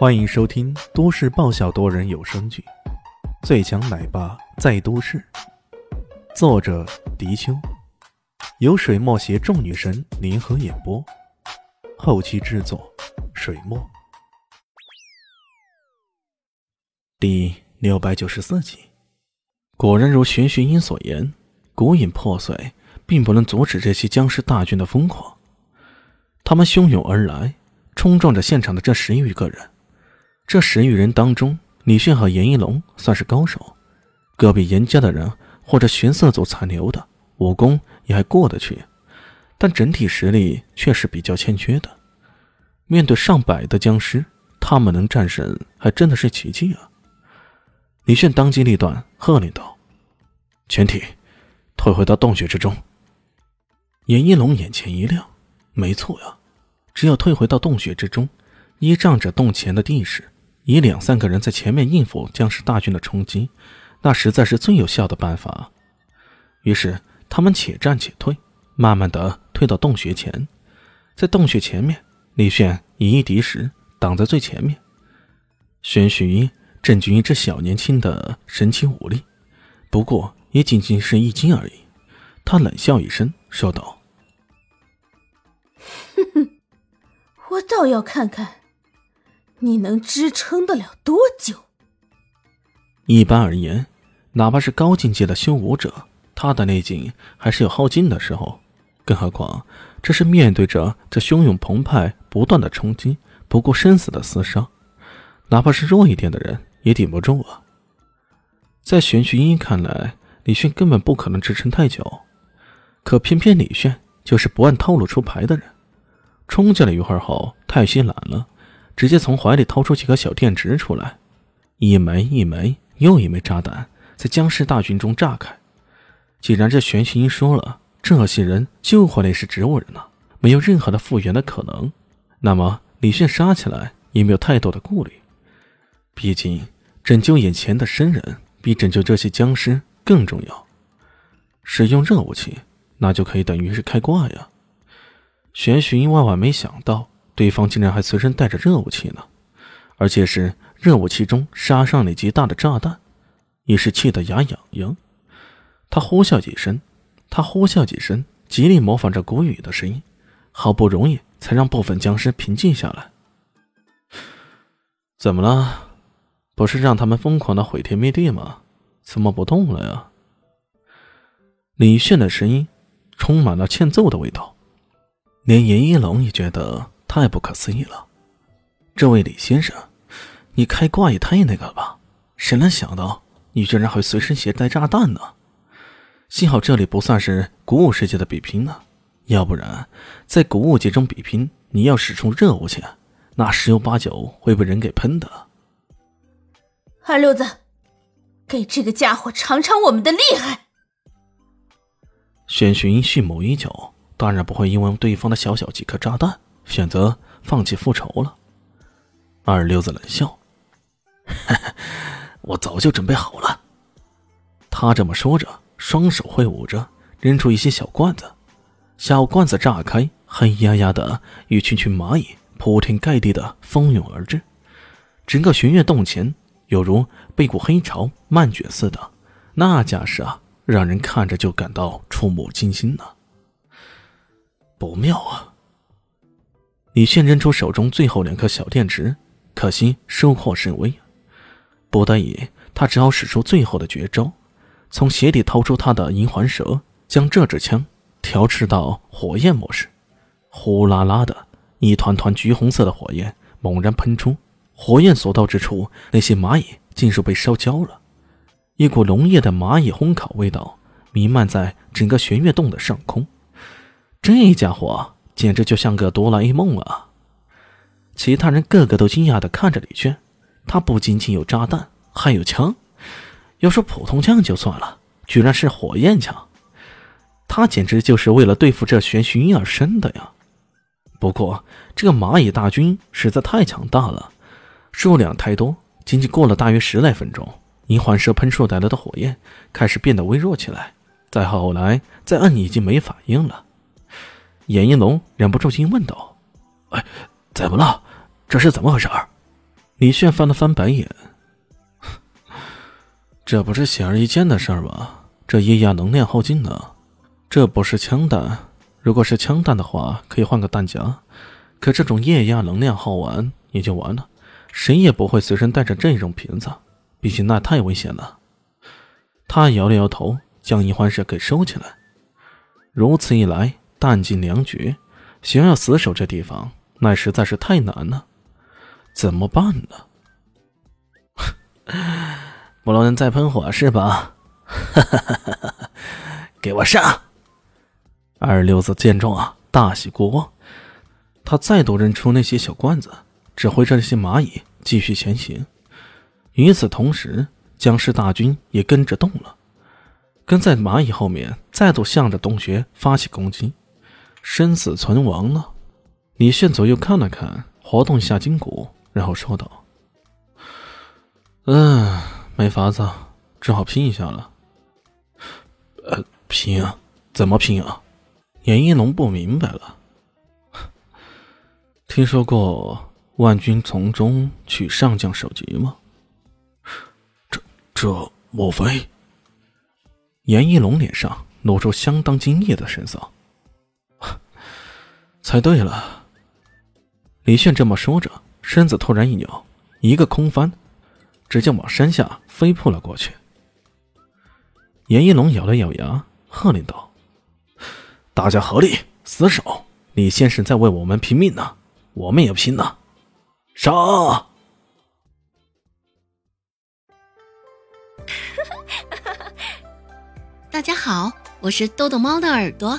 欢迎收听都市爆笑多人有声剧《最强奶爸在都市》，作者：迪秋，由水墨携众女神联合演播，后期制作：水墨。第六百九十四集，果然如玄虚音所言，古影破碎，并不能阻止这些僵尸大军的疯狂。他们汹涌而来，冲撞着现场的这十余个人。这十余人当中，李迅和严一龙算是高手，隔壁严家的人或者玄色组残留的武功也还过得去，但整体实力却是比较欠缺的。面对上百的僵尸，他们能战胜，还真的是奇迹啊！李炫当机立断，喝令道：“全体退回到洞穴之中。”严一龙眼前一亮：“没错呀，只要退回到洞穴之中，依仗着洞前的地势。”以两三个人在前面应付僵尸大军的冲击，那实在是最有效的办法。于是他们且战且退，慢慢的退到洞穴前。在洞穴前面，李炫以一敌十，挡在最前面。玄虚震惊于这小年轻的神奇武力，不过也仅仅是一惊而已。他冷笑一声，说道：“哼哼，我倒要看看。”你能支撑得了多久？一般而言，哪怕是高境界的修武者，他的内劲还是有耗尽的时候。更何况，这是面对着这汹涌澎湃、不断的冲击、不顾生死的厮杀，哪怕是弱一点的人也顶不住啊！在玄虚英看来，李炫根本不可能支撑太久。可偏偏李炫就是不按套路出牌的人，冲进来一会儿后，太心懒了。直接从怀里掏出几颗小电池出来，一枚一枚又一枚炸弹在僵尸大军中炸开。既然这玄虚音说了，这些人就会类似植物人呢，没有任何的复原的可能，那么李炫杀起来也没有太多的顾虑。毕竟拯救眼前的生人比拯救这些僵尸更重要。使用热武器，那就可以等于是开挂呀。玄虚万万没想到。对方竟然还随身带着热武器呢，而且是热武器中杀伤力极大的炸弹，也是气得牙痒痒。他呼啸几声，他呼啸几声，极力模仿着古语的声音，好不容易才让部分僵尸平静下来。怎么了？不是让他们疯狂的毁天灭地吗？怎么不动了呀？李炫的声音充满了欠揍的味道，连严一龙也觉得。太不可思议了，这位李先生，你开挂也太那个了吧？谁能想到你居然会随身携带炸弹呢？幸好这里不算是古武世界的比拼呢，要不然在古武界中比拼，你要使出热武器，那十有八九会被人给喷的。二六子，给这个家伙尝尝我们的厉害！玄寻蓄谋已久，当然不会因为对方的小小几颗炸弹。选择放弃复仇了，二溜子冷笑：“我早就准备好了。”他这么说着，双手挥舞着，扔出一些小罐子，小罐子炸开，黑压压的一群群蚂蚁铺天盖地的蜂拥而至，整个玄月洞前犹如被股黑潮漫卷似的，那架势啊，让人看着就感到触目惊心呐！不妙啊！李炫扔出手中最后两颗小电池，可惜收获甚微。不得已，他只好使出最后的绝招，从鞋底掏出他的银环蛇，将这支枪调制到火焰模式。呼啦啦的一团团橘红色的火焰猛然喷出，火焰所到之处，那些蚂蚁尽数被烧焦了。一股浓烈的蚂蚁烘烤味道弥漫在整个玄月洞的上空。这家伙！简直就像个哆啦 A 梦啊！其他人个个都惊讶的看着李轩，他不仅仅有炸弹，还有枪。要说普通枪就算了，居然是火焰枪，他简直就是为了对付这玄虚而生的呀！不过这个蚂蚁大军实在太强大了，数量太多，仅仅过了大约十来分钟，银环蛇喷出带来的火焰开始变得微弱起来，再后来再摁已经没反应了。严一龙忍不住惊问道：“哎，怎么了？这是怎么回事？”李炫翻了翻白眼，这不是显而易见的事儿吗？这液压能量耗尽呢，这不是枪弹。如果是枪弹的话，可以换个弹夹。可这种液压能量耗完也就完了，谁也不会随身带着这种瓶子，毕竟那太危险了。他摇了摇头，将易欢石给收起来。如此一来，弹尽粮绝，想要死守这地方，那实在是太难了。怎么办呢？不能再喷火是吧？给我上！二六子见状啊，大喜过望。他再度扔出那些小罐子，指挥着那些蚂蚁继续前行。与此同时，僵尸大军也跟着动了，跟在蚂蚁后面，再度向着洞穴发起攻击。生死存亡呢。李炫左右看了看，活动一下筋骨，然后说道：“嗯，没法子，只好拼一下了。”“呃，拼？怎么拼啊？”严一龙不明白了。听说过万军从中取上将首级吗？这这莫非？严一龙脸上露出相当惊异的神色。猜对了。李炫这么说着，身子突然一扭，一个空翻，直接往山下飞扑了过去。严一龙咬了咬牙，喝令道：“大家合力死守！李先生在为我们拼命呢。”我们也拼了，杀！大家好，我是豆豆猫的耳朵。